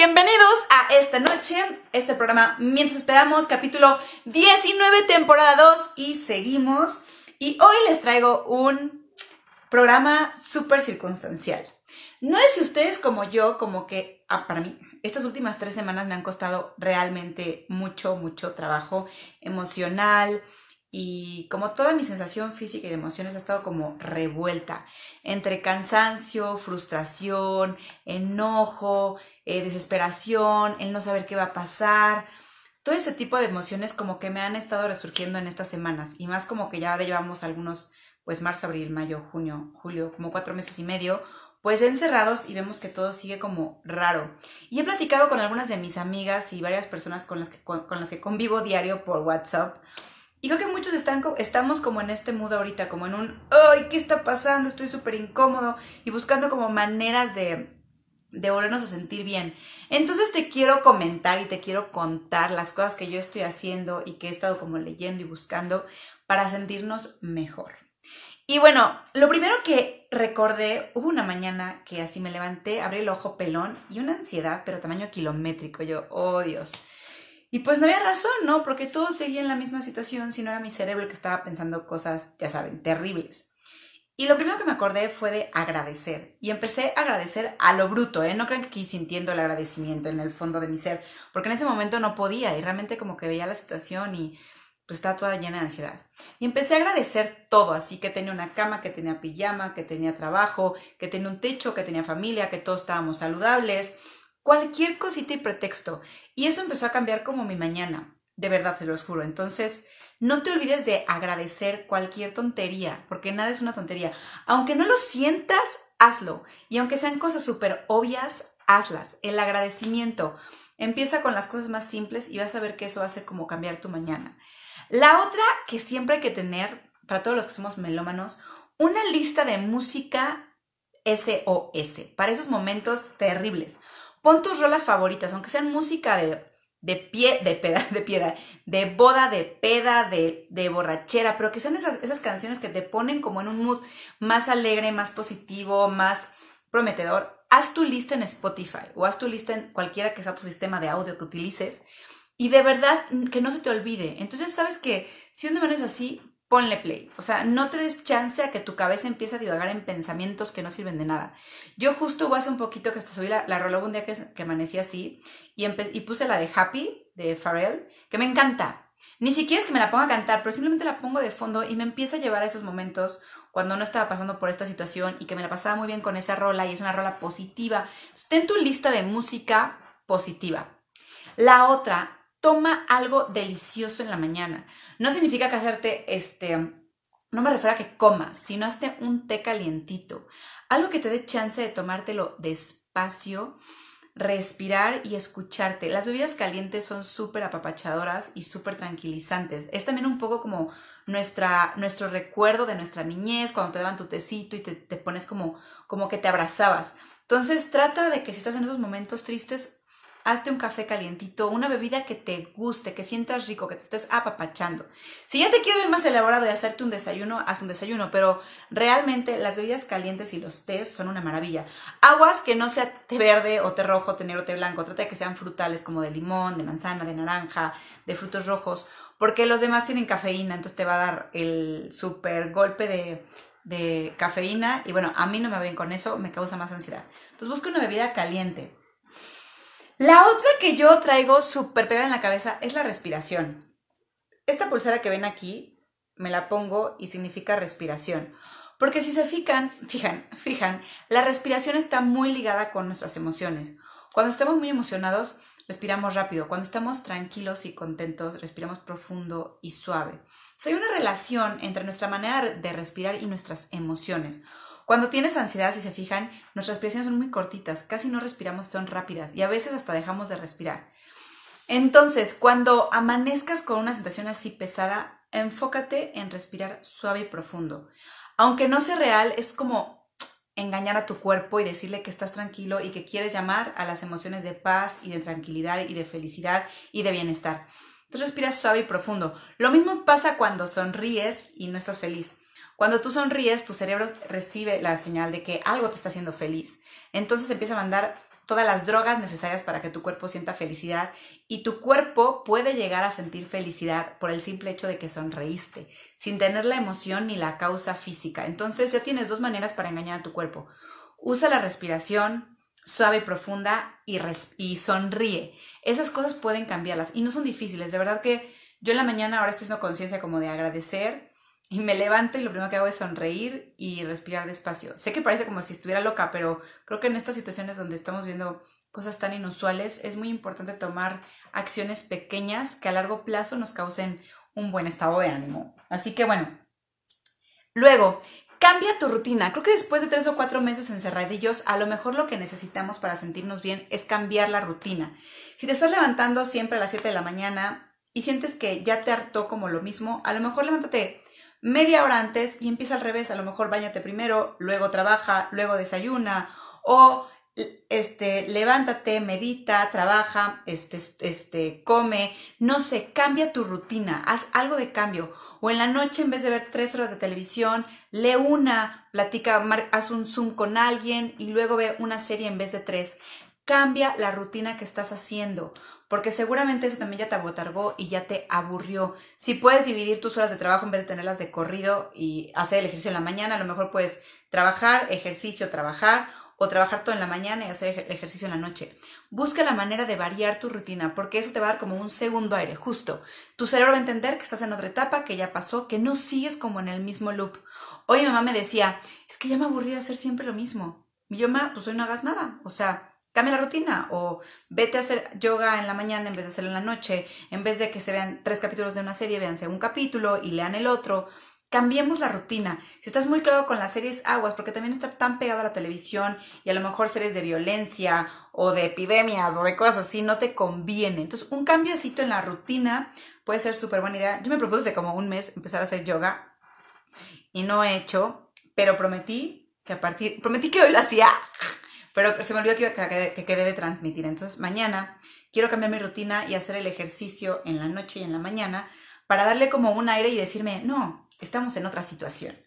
bienvenidos a esta noche, este programa Mientras Esperamos, capítulo 19, temporada 2 y seguimos. Y hoy les traigo un programa súper circunstancial. No es si ustedes como yo, como que ah, para mí, estas últimas tres semanas me han costado realmente mucho, mucho trabajo emocional, y como toda mi sensación física y de emociones ha estado como revuelta entre cansancio, frustración, enojo, eh, desesperación, el no saber qué va a pasar. Todo ese tipo de emociones como que me han estado resurgiendo en estas semanas y más como que ya llevamos algunos, pues marzo, abril, mayo, junio, julio, como cuatro meses y medio, pues ya encerrados y vemos que todo sigue como raro. Y he platicado con algunas de mis amigas y varias personas con las que, con las que convivo diario por WhatsApp y creo que muchos están, estamos como en este mood ahorita, como en un, ay, ¿qué está pasando? Estoy súper incómodo y buscando como maneras de, de volvernos a sentir bien. Entonces te quiero comentar y te quiero contar las cosas que yo estoy haciendo y que he estado como leyendo y buscando para sentirnos mejor. Y bueno, lo primero que recordé, hubo una mañana que así me levanté, abrí el ojo pelón y una ansiedad, pero tamaño kilométrico. Yo, oh Dios. Y pues no había razón, ¿no? Porque todo seguía en la misma situación, si no era mi cerebro el que estaba pensando cosas, ya saben, terribles. Y lo primero que me acordé fue de agradecer. Y empecé a agradecer a lo bruto, ¿eh? No crean que aquí sintiendo el agradecimiento en el fondo de mi ser, porque en ese momento no podía y realmente como que veía la situación y pues estaba toda llena de ansiedad. Y empecé a agradecer todo, así que tenía una cama, que tenía pijama, que tenía trabajo, que tenía un techo, que tenía familia, que todos estábamos saludables, cualquier cosita y pretexto. Y eso empezó a cambiar como mi mañana, de verdad, te lo juro. Entonces, no te olvides de agradecer cualquier tontería, porque nada es una tontería. Aunque no lo sientas, hazlo. Y aunque sean cosas súper obvias, hazlas. El agradecimiento. Empieza con las cosas más simples y vas a ver que eso va a hacer como cambiar tu mañana. La otra que siempre hay que tener, para todos los que somos melómanos, una lista de música SOS, para esos momentos terribles. Pon tus rolas favoritas, aunque sean música de, de pie, de peda, de piedra, de boda, de peda, de, de borrachera, pero que sean esas, esas canciones que te ponen como en un mood más alegre, más positivo, más prometedor. Haz tu lista en Spotify o haz tu lista en cualquiera que sea tu sistema de audio que utilices y de verdad que no se te olvide. Entonces, sabes que si un es así, ponle play. O sea, no te des chance a que tu cabeza empiece a divagar en pensamientos que no sirven de nada. Yo justo hubo hace un poquito que hasta subí la, la un día que, que amanecí así y, y puse la de Happy de Pharrell, que me encanta. Ni siquiera es que me la ponga a cantar, pero simplemente la pongo de fondo y me empieza a llevar a esos momentos cuando no estaba pasando por esta situación y que me la pasaba muy bien con esa rola y es una rola positiva. Ten tu lista de música positiva. La otra, toma algo delicioso en la mañana. No significa que hacerte este, no me refiero a que comas, sino hazte un té calientito. Algo que te dé chance de tomártelo despacio, respirar y escucharte. Las bebidas calientes son súper apapachadoras y súper tranquilizantes. Es también un poco como nuestra, nuestro recuerdo de nuestra niñez, cuando te daban tu tecito y te, te pones como, como que te abrazabas. Entonces trata de que si estás en esos momentos tristes, hazte un café calientito, una bebida que te guste, que sientas rico, que te estés apapachando. Si ya te quieres ir más elaborado y hacerte un desayuno, haz un desayuno, pero realmente las bebidas calientes y los tés son una maravilla. Aguas que no sea té verde o té rojo, té negro, té blanco, trata de que sean frutales como de limón, de manzana, de naranja, de frutos rojos, porque los demás tienen cafeína, entonces te va a dar el super golpe de, de cafeína y bueno, a mí no me va bien con eso, me causa más ansiedad. Entonces busca una bebida caliente la otra que yo traigo súper pegada en la cabeza es la respiración. Esta pulsera que ven aquí, me la pongo y significa respiración. Porque si se fijan, fijan, fijan, la respiración está muy ligada con nuestras emociones. Cuando estamos muy emocionados, respiramos rápido. Cuando estamos tranquilos y contentos, respiramos profundo y suave. hay una relación entre nuestra manera de respirar y nuestras emociones. Cuando tienes ansiedad, si se fijan, nuestras respiraciones son muy cortitas, casi no respiramos, son rápidas y a veces hasta dejamos de respirar. Entonces, cuando amanezcas con una sensación así pesada, enfócate en respirar suave y profundo. Aunque no sea real, es como engañar a tu cuerpo y decirle que estás tranquilo y que quieres llamar a las emociones de paz y de tranquilidad y de felicidad y de bienestar. Entonces respiras suave y profundo. Lo mismo pasa cuando sonríes y no estás feliz. Cuando tú sonríes, tu cerebro recibe la señal de que algo te está haciendo feliz. Entonces empieza a mandar todas las drogas necesarias para que tu cuerpo sienta felicidad y tu cuerpo puede llegar a sentir felicidad por el simple hecho de que sonreíste, sin tener la emoción ni la causa física. Entonces ya tienes dos maneras para engañar a tu cuerpo. Usa la respiración suave y profunda y, sonríe. Esas cosas pueden cambiarlas y no son difíciles. De verdad que yo en la mañana ahora estoy haciendo conciencia como de agradecer y me levanto y lo primero que hago es sonreír y respirar despacio. Sé que parece como si estuviera loca, pero creo que en estas situaciones donde estamos viendo cosas tan inusuales es muy importante tomar acciones pequeñas que a largo plazo nos causen un buen estado de ánimo. Así que bueno, luego, cambia tu rutina. Creo que después de tres o cuatro meses encerradillos, a lo mejor lo que necesitamos para sentirnos bien es cambiar la rutina. Si te estás levantando siempre a las 7 de la mañana y sientes que ya te hartó como lo mismo, a lo mejor levántate media hora antes y empieza al revés. A lo mejor bañate primero, luego trabaja, luego desayuna o este, levántate, medita, trabaja, este, este, come, no sé, cambia tu rutina, haz algo de cambio. O en la noche, en vez de ver tres horas de televisión, lee una, platica, haz un Zoom con alguien y luego ve una serie en vez de tres. Cambia la rutina que estás haciendo porque seguramente eso también ya te abotargó y ya te aburrió. Si puedes dividir tus horas de trabajo en vez de tenerlas de corrido y hacer el ejercicio en la mañana, a lo mejor puedes trabajar, ejercicio, trabajar o trabajar todo en la mañana y hacer el ejercicio en la noche. Busca la manera de variar tu rutina, porque eso te va a dar como un segundo aire, justo. Tu cerebro va a entender que estás en otra etapa, que ya pasó, que no sigues como en el mismo loop. Hoy mi mamá me decía, es que ya me aburrí de hacer siempre lo mismo. Y yo, mamá, pues hoy no hagas nada. O sea, cambia la rutina o vete a hacer yoga en la mañana en vez de hacerlo en la noche, en vez de que se vean tres capítulos de una serie, véanse un capítulo y lean el otro. Cambiemos la rutina. Si estás muy claro con las series aguas, porque también está tan pegado a la televisión y a lo mejor series de violencia o de epidemias o de cosas así, no te conviene. Entonces, un cambiocito en la rutina puede ser súper buena idea. Yo me propuse hace como un mes empezar a hacer yoga y no he hecho, pero prometí que a partir, prometí que hoy lo hacía pero se me olvidó que, que, quedé de transmitir. Entonces mañana quiero cambiar mi rutina y hacer el ejercicio en la noche y en la mañana para darle como un aire y decirme, no, estamos en otra situación.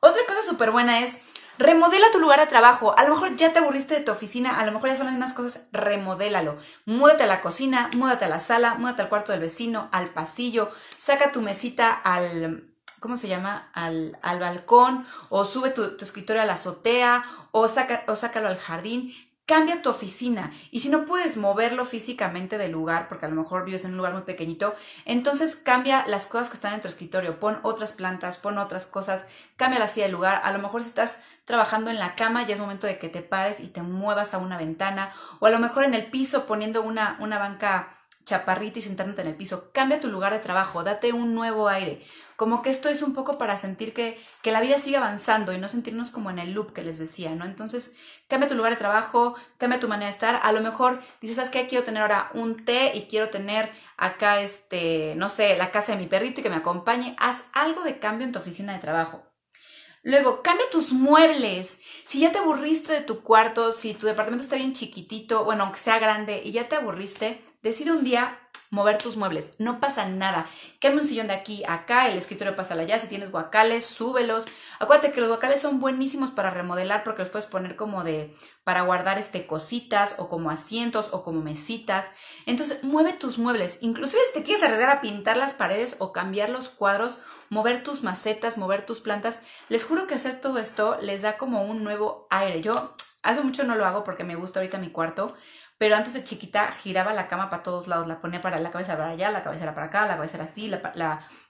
Otra cosa súper buena es remodela tu lugar de trabajo. A lo mejor ya te aburriste de tu oficina, a lo mejor ya son las mismas cosas, remodélalo. Múdate a la cocina, múdate a la sala, múdate al cuarto del vecino, al pasillo, saca tu mesita al, ¿cómo se llama? Al, al balcón, o sube tu, escritorio a la azotea, o, saca, o sácalo al jardín. Cambia tu oficina. Y si no puedes moverlo físicamente del lugar, porque a lo mejor vives en un lugar muy pequeñito, entonces cambia las cosas que están en tu escritorio. Pon otras plantas, pon otras cosas, cambia la silla del lugar. A lo mejor si estás trabajando en la cama, ya es momento de que te pares y te muevas a una ventana. O a lo mejor en el piso poniendo una, una banca chaparrita y sentándote en el piso. Cambia tu lugar de trabajo, date un nuevo aire. Como que esto es un poco para sentir que, que la vida sigue avanzando y no sentirnos como en el loop que les decía, ¿no? Entonces, cambia tu lugar de trabajo, cambia tu manera de estar. A lo mejor dices, ¿sabes qué? Quiero tener ahora un té y quiero tener acá, este, no sé, la casa de mi perrito y que me acompañe. Haz algo de cambio en tu oficina de trabajo. Luego, cambia tus muebles. Si ya te aburriste de tu cuarto, si tu departamento está bien chiquitito, bueno, aunque sea grande y ya te aburriste, decide un día mover tus muebles. No pasa nada. Cambia un sillón de aquí a acá, el escritorio pasa allá. Si tienes guacales, súbelos. Acuérdate que los guacales son buenísimos para remodelar porque los puedes poner como de para guardar este cositas o como asientos o como mesitas. Entonces, mueve tus muebles. Inclusive si te quieres arriesgar a pintar las paredes o cambiar los cuadros, mover tus macetas, mover tus plantas, les juro que hacer todo esto les da como un nuevo aire. Yo hace mucho no lo hago porque me gusta ahorita mi cuarto, pero antes de chiquita giraba la cama para todos lados, la ponía para la cabeza para allá, la cabeza era para acá, la cabeza era así, la,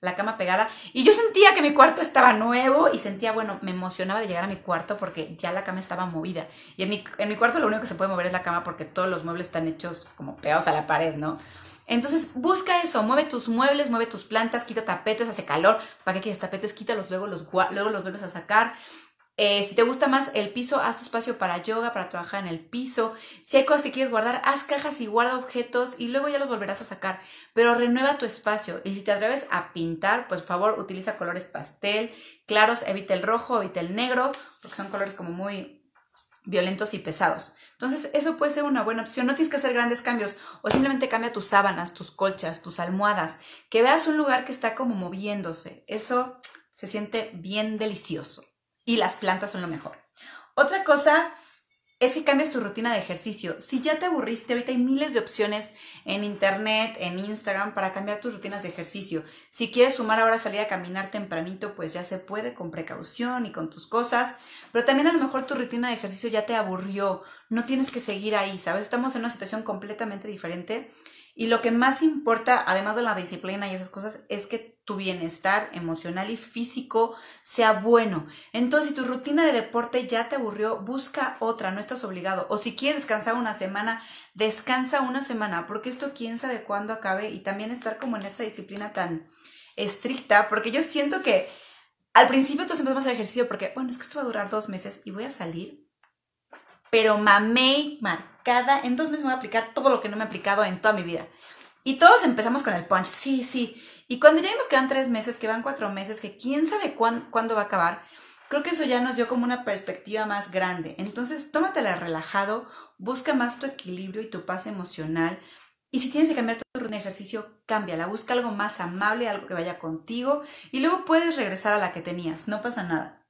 la, cama pegada. Y yo sentía que mi cuarto estaba nuevo y sentía, bueno, me emocionaba de llegar a mi cuarto porque ya la cama estaba movida. Y en mi, en mi cuarto lo único que se puede mover es la cama porque todos los muebles están hechos como pegados a la pared, ¿no? Entonces busca eso, mueve tus muebles, mueve tus plantas, quita tapetes, hace calor. ¿Para qué quieres tapetes? Quítalos, luego los, luego los vuelves a sacar. Eh, si te gusta más el piso, haz tu espacio para yoga, para trabajar en el piso. Si hay cosas que quieres guardar, haz cajas y guarda objetos y luego ya los volverás a sacar. Pero renueva tu espacio. Y si te atreves a pintar, pues por favor utiliza colores pastel, claros, evita el rojo, evita el negro, porque son colores como muy violentos y pesados. Entonces, eso puede ser una buena opción. No tienes que hacer grandes cambios o simplemente cambia tus sábanas, tus colchas, tus almohadas, que veas un lugar que está como moviéndose. Eso se siente bien delicioso y las plantas son lo mejor. Otra cosa es que cambies tu rutina de ejercicio. Si ya te aburriste, ahorita hay miles de opciones en internet, en Instagram, para cambiar tus rutinas de ejercicio. Si quieres sumar ahora salir a caminar tempranito, pues ya se puede con precaución y con tus cosas. Pero también a lo mejor tu rutina de ejercicio ya te aburrió. No tienes que seguir ahí, ¿sabes? Estamos en una situación completamente diferente. Y lo que más importa, además de la disciplina y esas cosas, es que tu bienestar emocional y físico sea bueno. Entonces, si tu rutina de deporte ya te aburrió, busca otra, no estás obligado. O si quieres descansar una semana, descansa una semana, porque esto quién sabe cuándo acabe y también estar como en esa disciplina tan estricta, porque yo siento que al principio todos empezamos a hacer ejercicio porque, bueno, es que esto va a durar dos meses y voy a salir, pero mamé marcada, en dos meses me voy a aplicar todo lo que no me he aplicado en toda mi vida. Y todos empezamos con el punch, sí, sí, y cuando ya vimos que van tres meses, que van cuatro meses, que quién sabe cuándo va a acabar, creo que eso ya nos dio como una perspectiva más grande. Entonces, tómatela relajado, busca más tu equilibrio y tu paz emocional. Y si tienes que cambiar tu rutina de ejercicio, cámbiala. Busca algo más amable, algo que vaya contigo. Y luego puedes regresar a la que tenías. No pasa nada.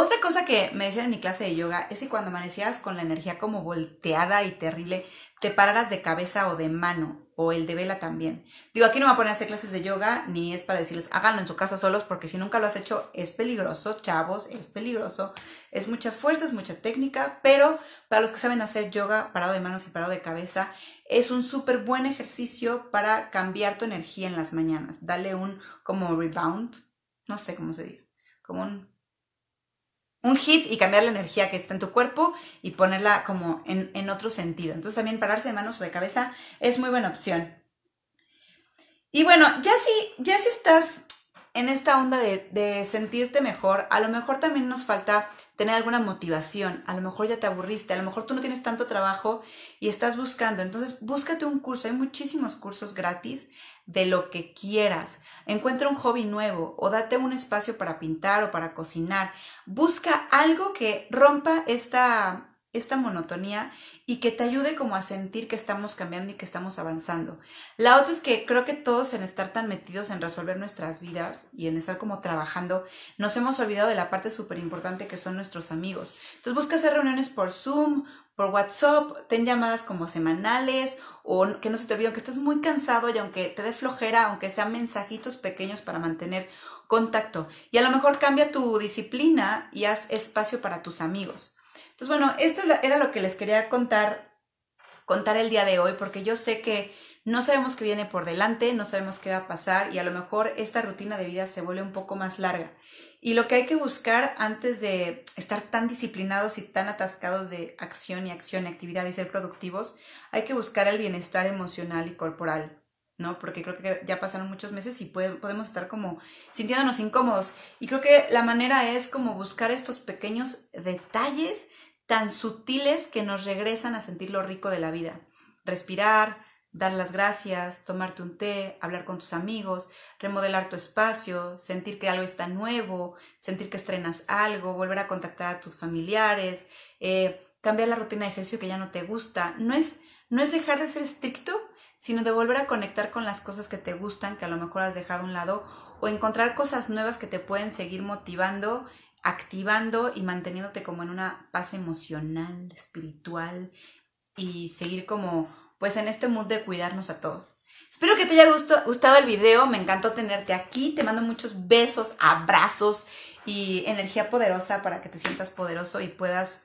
Otra cosa que me decían en mi clase de yoga es que cuando amanecías con la energía como volteada y terrible, te pararas de cabeza o de mano, o el de vela también. Digo, aquí no me voy a poner a hacer clases de yoga, ni es para decirles háganlo en su casa solos, porque si nunca lo has hecho es peligroso, chavos, es peligroso. Es mucha fuerza, es mucha técnica, pero para los que saben hacer yoga parado de manos y parado de cabeza, es un súper buen ejercicio para cambiar tu energía en las mañanas. Dale un como rebound, no sé cómo se dice, como un un hit y cambiar la energía que está en tu cuerpo y ponerla como en, otro sentido. Entonces también pararse de manos o de cabeza es muy buena opción. Y bueno, ya si, ya si estás en esta onda de, de, sentirte mejor, a lo mejor también nos falta tener alguna motivación, a lo mejor ya te aburriste, a lo mejor tú no tienes tanto trabajo y estás buscando, entonces búscate un curso, hay muchísimos cursos gratis de lo que quieras. Encuentra un hobby nuevo o date un espacio para pintar o para cocinar. Busca algo que rompa esta, esta monotonía y que te ayude como a sentir que estamos cambiando y que estamos avanzando. La otra es que creo que todos en estar tan metidos en resolver nuestras vidas y en estar como trabajando, nos hemos olvidado de la parte súper importante que son nuestros amigos. Entonces busca hacer reuniones por Zoom, por WhatsApp, ten llamadas como semanales o que no se te olvide, que estés muy cansado y aunque te dé flojera, aunque sean mensajitos pequeños para mantener contacto. Y a lo mejor cambia tu disciplina y haz espacio para tus amigos. Entonces, bueno, esto era lo que les quería contar, contar el día de hoy, porque yo sé que no sabemos qué viene por delante, no sabemos qué va a pasar y a lo mejor esta rutina de vida se vuelve un poco más larga. Y lo que hay que buscar antes de estar tan disciplinados y tan atascados de acción y acción y actividad y ser productivos, hay que buscar el bienestar emocional y corporal, ¿no? Porque creo que ya pasaron muchos meses y podemos estar como sintiéndonos incómodos. Y creo que la manera es como buscar estos pequeños detalles tan sutiles que nos regresan a sentir lo rico de la vida. Respirar, dar las gracias, tomarte un té, hablar con tus amigos, remodelar tu espacio, sentir que algo está nuevo, sentir que estrenas algo, volver a contactar a tus familiares, eh, cambiar la rutina de ejercicio que ya no te gusta. No es, no es dejar de ser estricto, sino de volver a conectar con las cosas que te gustan, que a lo mejor has dejado a un lado, o encontrar cosas nuevas que te pueden seguir motivando, activando y manteniéndote como en una paz emocional, espiritual y seguir como pues en este mood de cuidarnos a todos. Espero que te haya gustado el video, me encantó tenerte aquí, te mando muchos besos, abrazos y energía poderosa para que te sientas poderoso y puedas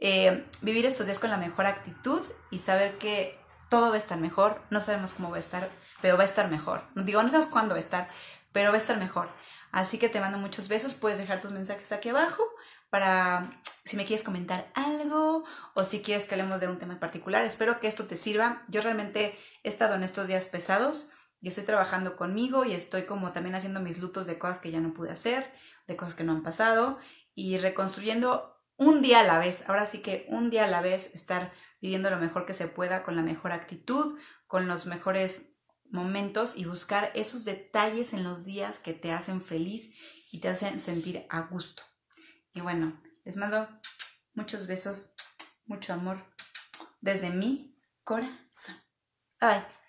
eh, vivir estos días con la mejor actitud y saber que todo va a estar mejor, no sabemos cómo va a estar, pero va a estar mejor. Digo, no sabes cuándo va a estar, pero va a estar mejor. Así que te mando muchos besos, puedes dejar tus mensajes aquí abajo para si me quieres comentar algo o si quieres que hablemos de un tema en particular. Espero que esto te sirva. Yo realmente he estado en estos días pesados y estoy trabajando conmigo y estoy como también haciendo mis lutos de cosas que ya no pude hacer, de cosas que no han pasado y reconstruyendo un día a la vez. Ahora sí que un día a la vez estar viviendo lo mejor que se pueda con la mejor actitud, con los mejores momentos y buscar esos detalles en los días que te hacen feliz y te hacen sentir a gusto. Y bueno, les mando muchos besos, mucho amor desde mi corazón. Bye.